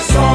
sorry